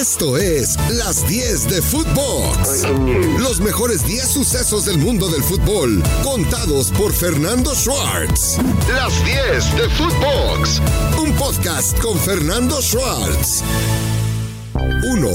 Esto es Las 10 de Footbox. Los mejores 10 sucesos del mundo del fútbol, contados por Fernando Schwartz. Las 10 de Footbox. Un podcast con Fernando Schwartz. 1.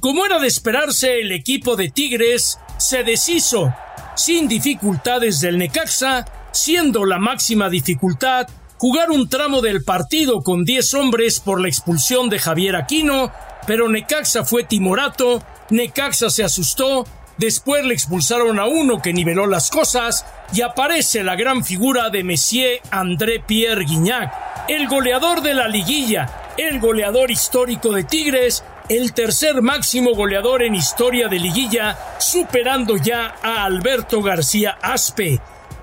Como era de esperarse, el equipo de Tigres se deshizo sin dificultades del Necaxa, siendo la máxima dificultad jugar un tramo del partido con 10 hombres por la expulsión de Javier Aquino, pero Necaxa fue timorato, Necaxa se asustó, después le expulsaron a uno que niveló las cosas y aparece la gran figura de Messier André Pierre Guignac, el goleador de la liguilla, el goleador histórico de Tigres, el tercer máximo goleador en historia de liguilla, superando ya a Alberto García Aspe.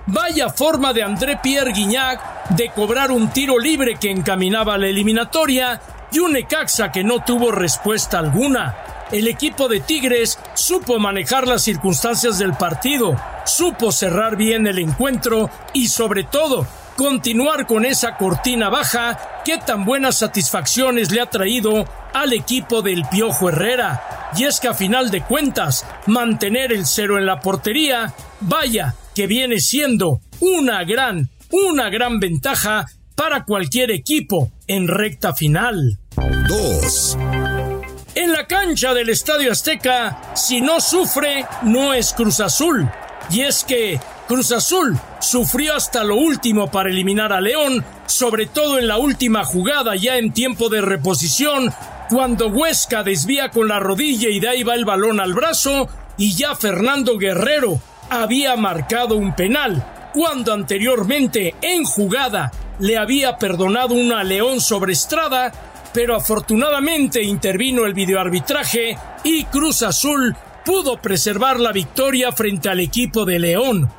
Vaya forma de André Pierre Guignac de cobrar un tiro libre que encaminaba la eliminatoria y un Necaxa que no tuvo respuesta alguna. El equipo de Tigres supo manejar las circunstancias del partido, supo cerrar bien el encuentro y sobre todo continuar con esa cortina baja que tan buenas satisfacciones le ha traído al equipo del Piojo Herrera. Y es que a final de cuentas, mantener el cero en la portería, vaya, que viene siendo una gran, una gran ventaja para cualquier equipo en recta final. 2. En la cancha del Estadio Azteca, si no sufre, no es Cruz Azul. Y es que Cruz Azul sufrió hasta lo último para eliminar a León, sobre todo en la última jugada ya en tiempo de reposición, cuando Huesca desvía con la rodilla y de ahí va el balón al brazo, y ya Fernando Guerrero había marcado un penal, cuando anteriormente en jugada le había perdonado una León sobre Estrada, pero afortunadamente intervino el videoarbitraje y Cruz Azul pudo preservar la victoria frente al equipo de León.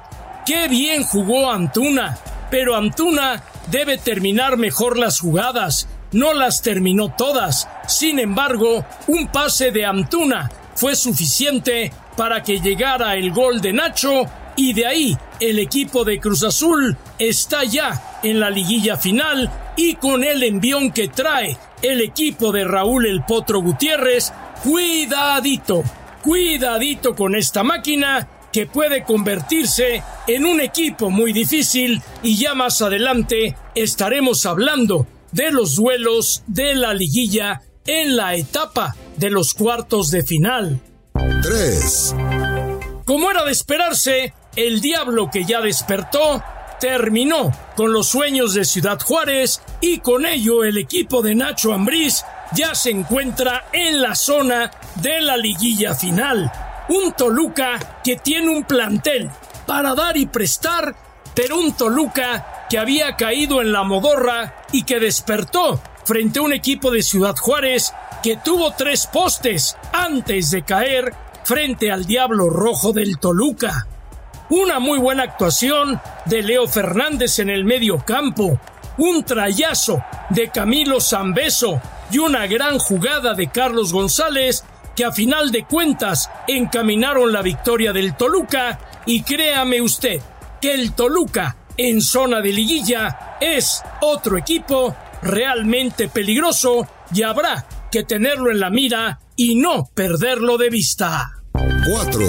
Qué bien jugó Antuna, pero Antuna debe terminar mejor las jugadas, no las terminó todas. Sin embargo, un pase de Antuna fue suficiente para que llegara el gol de Nacho y de ahí el equipo de Cruz Azul está ya en la liguilla final y con el envión que trae el equipo de Raúl El Potro Gutiérrez, cuidadito, cuidadito con esta máquina que puede convertirse en un equipo muy difícil y ya más adelante estaremos hablando de los duelos de la liguilla en la etapa de los cuartos de final. 3. Como era de esperarse, el diablo que ya despertó terminó con los sueños de Ciudad Juárez y con ello el equipo de Nacho Ambriz ya se encuentra en la zona de la liguilla final. Un Toluca que tiene un plantel para dar y prestar, pero un Toluca que había caído en la modorra y que despertó frente a un equipo de Ciudad Juárez que tuvo tres postes antes de caer frente al Diablo Rojo del Toluca. Una muy buena actuación de Leo Fernández en el medio campo, un trayazo de Camilo Zambeso y una gran jugada de Carlos González que a final de cuentas encaminaron la victoria del Toluca y créame usted que el Toluca en zona de liguilla es otro equipo realmente peligroso y habrá que tenerlo en la mira y no perderlo de vista. 4.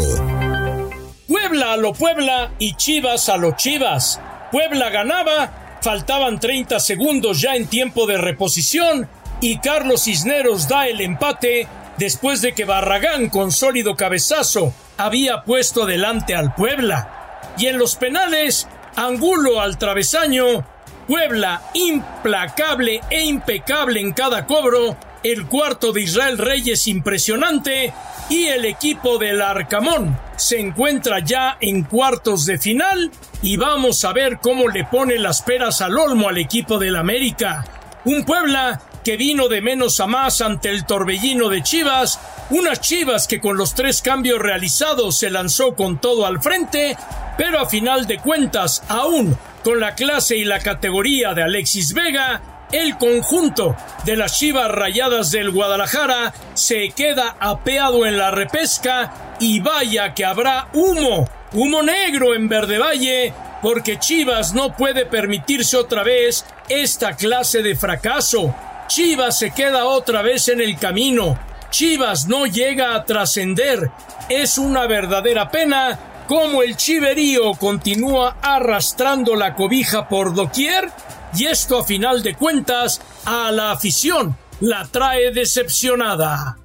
Puebla a lo Puebla y Chivas a lo Chivas. Puebla ganaba, faltaban 30 segundos ya en tiempo de reposición y Carlos Cisneros da el empate después de que Barragán con sólido cabezazo había puesto adelante al Puebla. Y en los penales, Angulo al travesaño, Puebla implacable e impecable en cada cobro, el cuarto de Israel Reyes impresionante y el equipo del Arcamón se encuentra ya en cuartos de final y vamos a ver cómo le pone las peras al olmo al equipo del América. Un Puebla que vino de menos a más ante el torbellino de Chivas, unas Chivas que con los tres cambios realizados se lanzó con todo al frente, pero a final de cuentas, aún con la clase y la categoría de Alexis Vega, el conjunto de las Chivas Rayadas del Guadalajara se queda apeado en la repesca y vaya que habrá humo, humo negro en Verde Valle, porque Chivas no puede permitirse otra vez esta clase de fracaso. Chivas se queda otra vez en el camino. Chivas no llega a trascender. Es una verdadera pena cómo el chiverío continúa arrastrando la cobija por doquier y esto a final de cuentas a la afición la trae decepcionada.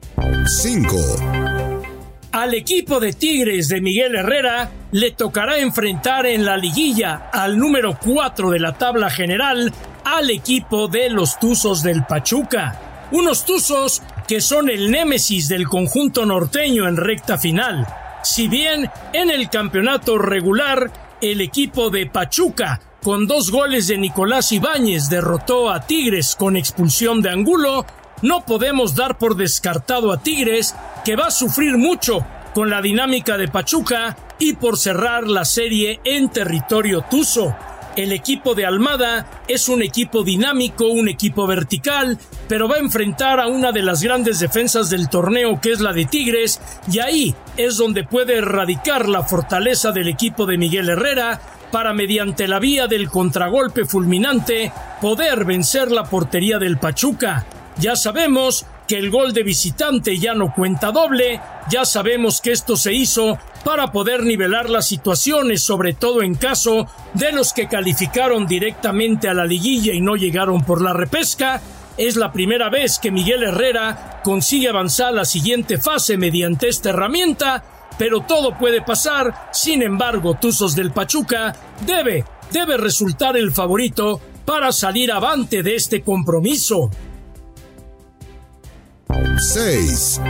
5. Al equipo de Tigres de Miguel Herrera le tocará enfrentar en la liguilla al número 4 de la tabla general al equipo de los Tuzos del Pachuca. Unos Tuzos que son el némesis del conjunto norteño en recta final. Si bien en el campeonato regular el equipo de Pachuca con dos goles de Nicolás Ibáñez derrotó a Tigres con expulsión de Angulo, no podemos dar por descartado a Tigres que va a sufrir mucho con la dinámica de Pachuca y por cerrar la serie en territorio tuso. El equipo de Almada es un equipo dinámico, un equipo vertical, pero va a enfrentar a una de las grandes defensas del torneo que es la de Tigres, y ahí es donde puede erradicar la fortaleza del equipo de Miguel Herrera para mediante la vía del contragolpe fulminante poder vencer la portería del Pachuca. Ya sabemos que el gol de visitante ya no cuenta doble, ya sabemos que esto se hizo para poder nivelar las situaciones, sobre todo en caso de los que calificaron directamente a la liguilla y no llegaron por la repesca. Es la primera vez que Miguel Herrera consigue avanzar a la siguiente fase mediante esta herramienta, pero todo puede pasar. Sin embargo, Tuzos del Pachuca debe, debe resultar el favorito para salir avante de este compromiso. 6.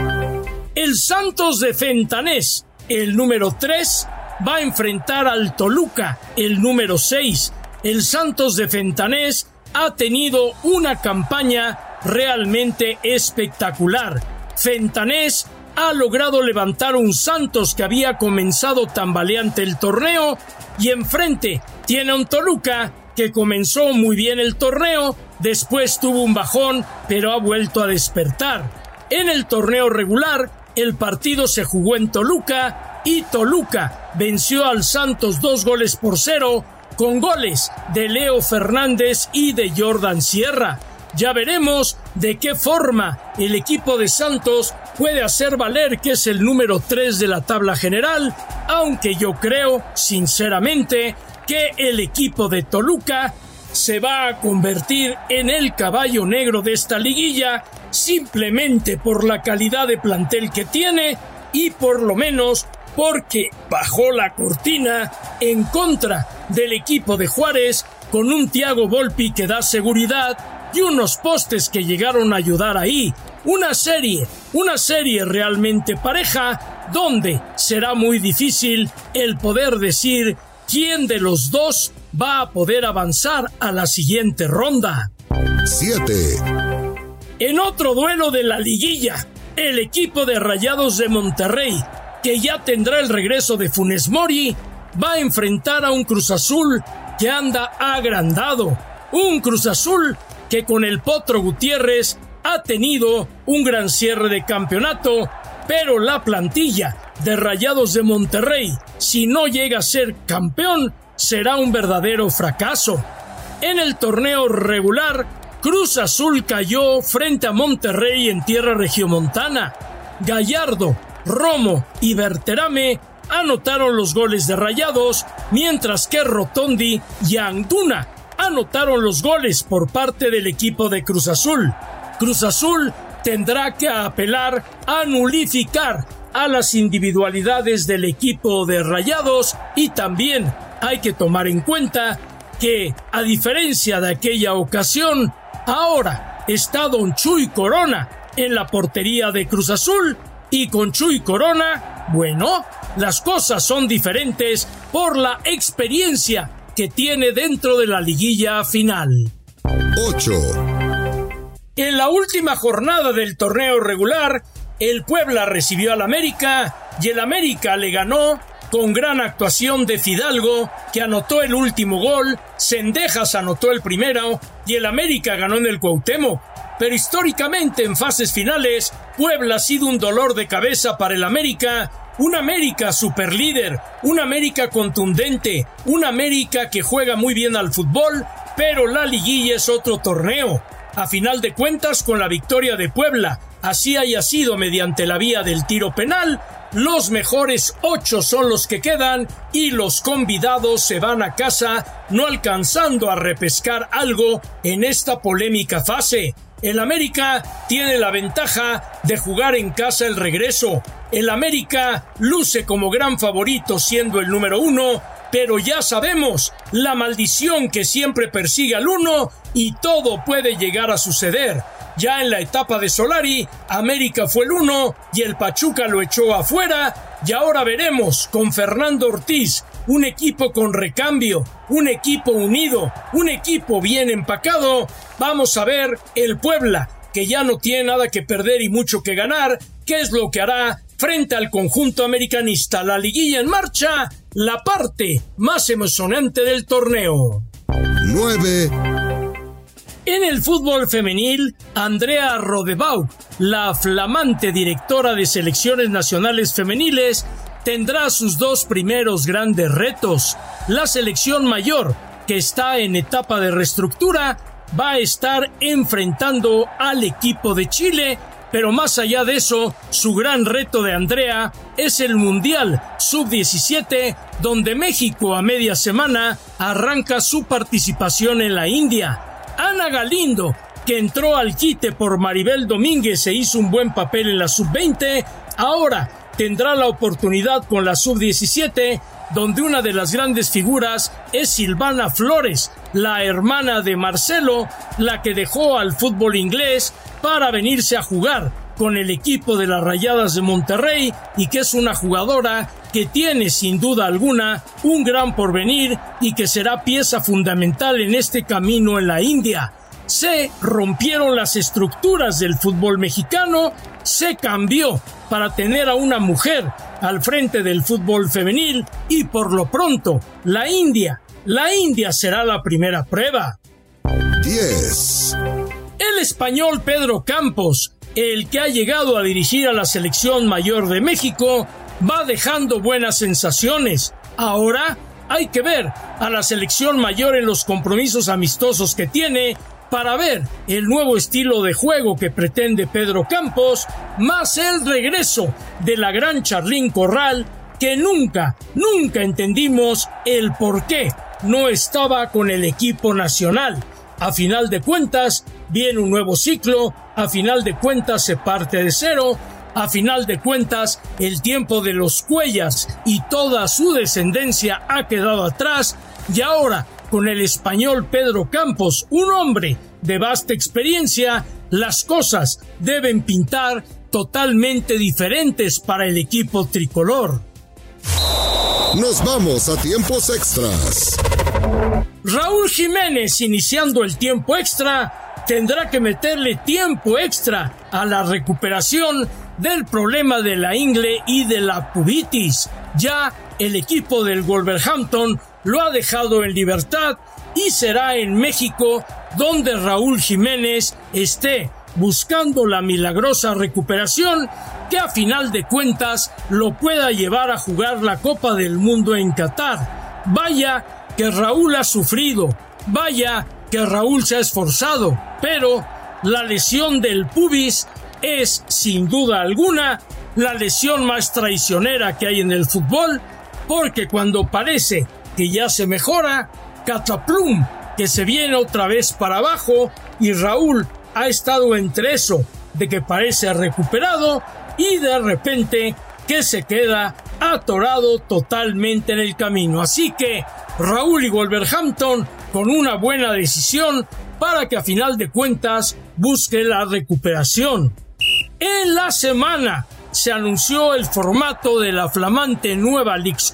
El Santos de Fentanés, el número 3, va a enfrentar al Toluca, el número 6. El Santos de Fentanés ha tenido una campaña realmente espectacular. Fentanés ha logrado levantar un Santos que había comenzado tambaleante el torneo y enfrente tiene un Toluca que comenzó muy bien el torneo, después tuvo un bajón, pero ha vuelto a despertar. En el torneo regular, el partido se jugó en Toluca y Toluca venció al Santos dos goles por cero con goles de Leo Fernández y de Jordan Sierra. Ya veremos de qué forma el equipo de Santos puede hacer valer que es el número 3 de la tabla general, aunque yo creo, sinceramente, que el equipo de Toluca se va a convertir en el caballo negro de esta liguilla simplemente por la calidad de plantel que tiene y por lo menos porque bajó la cortina en contra del equipo de Juárez con un Tiago Volpi que da seguridad y unos postes que llegaron a ayudar ahí. Una serie, una serie realmente pareja donde será muy difícil el poder decir quién de los dos va a poder avanzar a la siguiente ronda. 7. En otro duelo de la liguilla, el equipo de Rayados de Monterrey, que ya tendrá el regreso de Funes Mori, va a enfrentar a un Cruz Azul que anda agrandado. Un Cruz Azul que con el Potro Gutiérrez ha tenido un gran cierre de campeonato, pero la plantilla de Rayados de Monterrey, si no llega a ser campeón, será un verdadero fracaso. En el torneo regular, Cruz Azul cayó frente a Monterrey en tierra regiomontana. Gallardo, Romo y Berterame anotaron los goles de Rayados, mientras que Rotondi y Anduna anotaron los goles por parte del equipo de Cruz Azul. Cruz Azul tendrá que apelar a nulificar a las individualidades del equipo de Rayados y también hay que tomar en cuenta que, a diferencia de aquella ocasión, ahora está Don Chuy Corona en la portería de Cruz Azul y con Chuy Corona, bueno, las cosas son diferentes por la experiencia que tiene dentro de la liguilla final. 8. En la última jornada del torneo regular, el Puebla recibió al América y el América le ganó con gran actuación de Fidalgo, que anotó el último gol, Cendejas anotó el primero y el América ganó en el Cuauhtémoc. Pero históricamente en fases finales, Puebla ha sido un dolor de cabeza para el América, un América superlíder, un América contundente, un América que juega muy bien al fútbol, pero la liguilla es otro torneo. A final de cuentas, con la victoria de Puebla, así haya sido mediante la vía del tiro penal, los mejores ocho son los que quedan y los convidados se van a casa no alcanzando a repescar algo en esta polémica fase. El América tiene la ventaja de jugar en casa el regreso. El América luce como gran favorito siendo el número uno, pero ya sabemos la maldición que siempre persigue al uno y todo puede llegar a suceder. Ya en la etapa de Solari, América fue el uno y el Pachuca lo echó afuera y ahora veremos con Fernando Ortiz un equipo con recambio, un equipo unido, un equipo bien empacado. Vamos a ver el Puebla, que ya no tiene nada que perder y mucho que ganar, qué es lo que hará frente al conjunto americanista. La liguilla en marcha, la parte más emocionante del torneo. 9. En el fútbol femenil, Andrea Rodebau, la flamante directora de selecciones nacionales femeniles, tendrá sus dos primeros grandes retos. La selección mayor, que está en etapa de reestructura, va a estar enfrentando al equipo de Chile, pero más allá de eso, su gran reto de Andrea es el Mundial Sub-17, donde México a media semana arranca su participación en la India. Ana Galindo, que entró al quite por Maribel Domínguez e hizo un buen papel en la Sub-20, ahora tendrá la oportunidad con la sub-17, donde una de las grandes figuras es Silvana Flores, la hermana de Marcelo, la que dejó al fútbol inglés para venirse a jugar con el equipo de las Rayadas de Monterrey y que es una jugadora que tiene sin duda alguna un gran porvenir y que será pieza fundamental en este camino en la India. Se rompieron las estructuras del fútbol mexicano, se cambió para tener a una mujer al frente del fútbol femenil y por lo pronto la India, la India será la primera prueba. 10. El español Pedro Campos, el que ha llegado a dirigir a la selección mayor de México, va dejando buenas sensaciones. Ahora hay que ver a la selección mayor en los compromisos amistosos que tiene para ver el nuevo estilo de juego que pretende Pedro Campos, más el regreso de la gran Charlín Corral, que nunca, nunca entendimos el por qué no estaba con el equipo nacional. A final de cuentas, viene un nuevo ciclo, a final de cuentas se parte de cero, a final de cuentas el tiempo de los Cuellas y toda su descendencia ha quedado atrás y ahora con el español Pedro Campos, un hombre de vasta experiencia, las cosas deben pintar totalmente diferentes para el equipo tricolor. Nos vamos a tiempos extras. Raúl Jiménez, iniciando el tiempo extra, tendrá que meterle tiempo extra a la recuperación del problema de la ingle y de la pubitis. Ya el equipo del Wolverhampton lo ha dejado en libertad y será en México donde Raúl Jiménez esté buscando la milagrosa recuperación que a final de cuentas lo pueda llevar a jugar la Copa del Mundo en Qatar. Vaya que Raúl ha sufrido, vaya que Raúl se ha esforzado, pero la lesión del pubis es, sin duda alguna, la lesión más traicionera que hay en el fútbol, porque cuando parece que ya se mejora, Cataplum, que se viene otra vez para abajo, y Raúl ha estado entre eso, de que parece recuperado, y de repente que se queda atorado totalmente en el camino. Así que Raúl y Wolverhampton con una buena decisión para que a final de cuentas busque la recuperación. En la semana se anunció el formato de la flamante nueva Leagues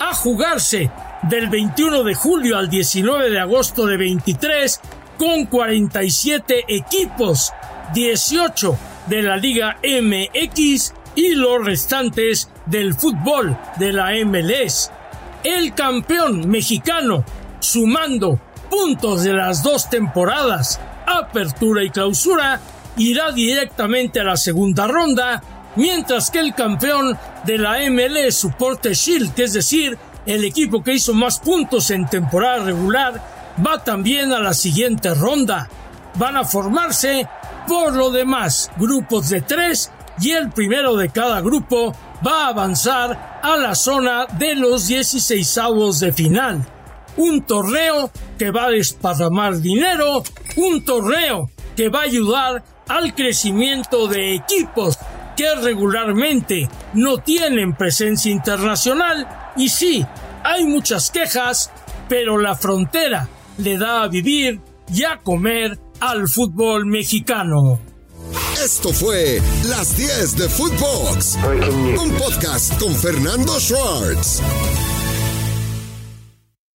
a jugarse del 21 de julio al 19 de agosto de 23 con 47 equipos, 18 de la Liga MX y los restantes del fútbol de la MLS. El campeón mexicano, sumando puntos de las dos temporadas, apertura y clausura, irá directamente a la segunda ronda, mientras que el campeón de la MLS Support Shield, es decir, el equipo que hizo más puntos en temporada regular, va también a la siguiente ronda. van a formarse por lo demás grupos de tres y el primero de cada grupo va a avanzar a la zona de los 16 de final. Un torneo que va a desparramar dinero, un torneo que va a ayudar al crecimiento de equipos que regularmente no tienen presencia internacional y sí, hay muchas quejas, pero la frontera le da a vivir y a comer al fútbol mexicano. Esto fue Las 10 de Footbox, un podcast con Fernando Schwartz.